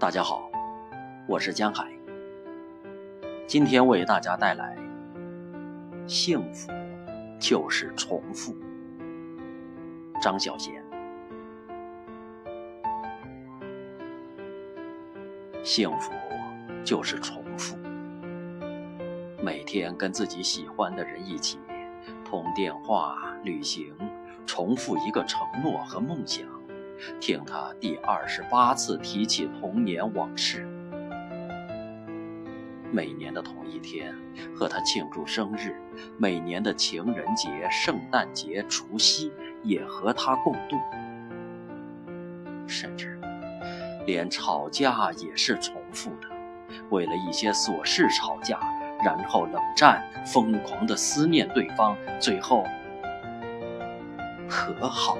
大家好，我是江海。今天为大家带来《幸福就是重复》。张小娴。幸福就是重复，每天跟自己喜欢的人一起通电话、旅行，重复一个承诺和梦想。听他第二十八次提起童年往事，每年的同一天和他庆祝生日，每年的情人节、圣诞节、除夕也和他共度，甚至连吵架也是重复的，为了一些琐事吵架，然后冷战，疯狂的思念对方，最后和好。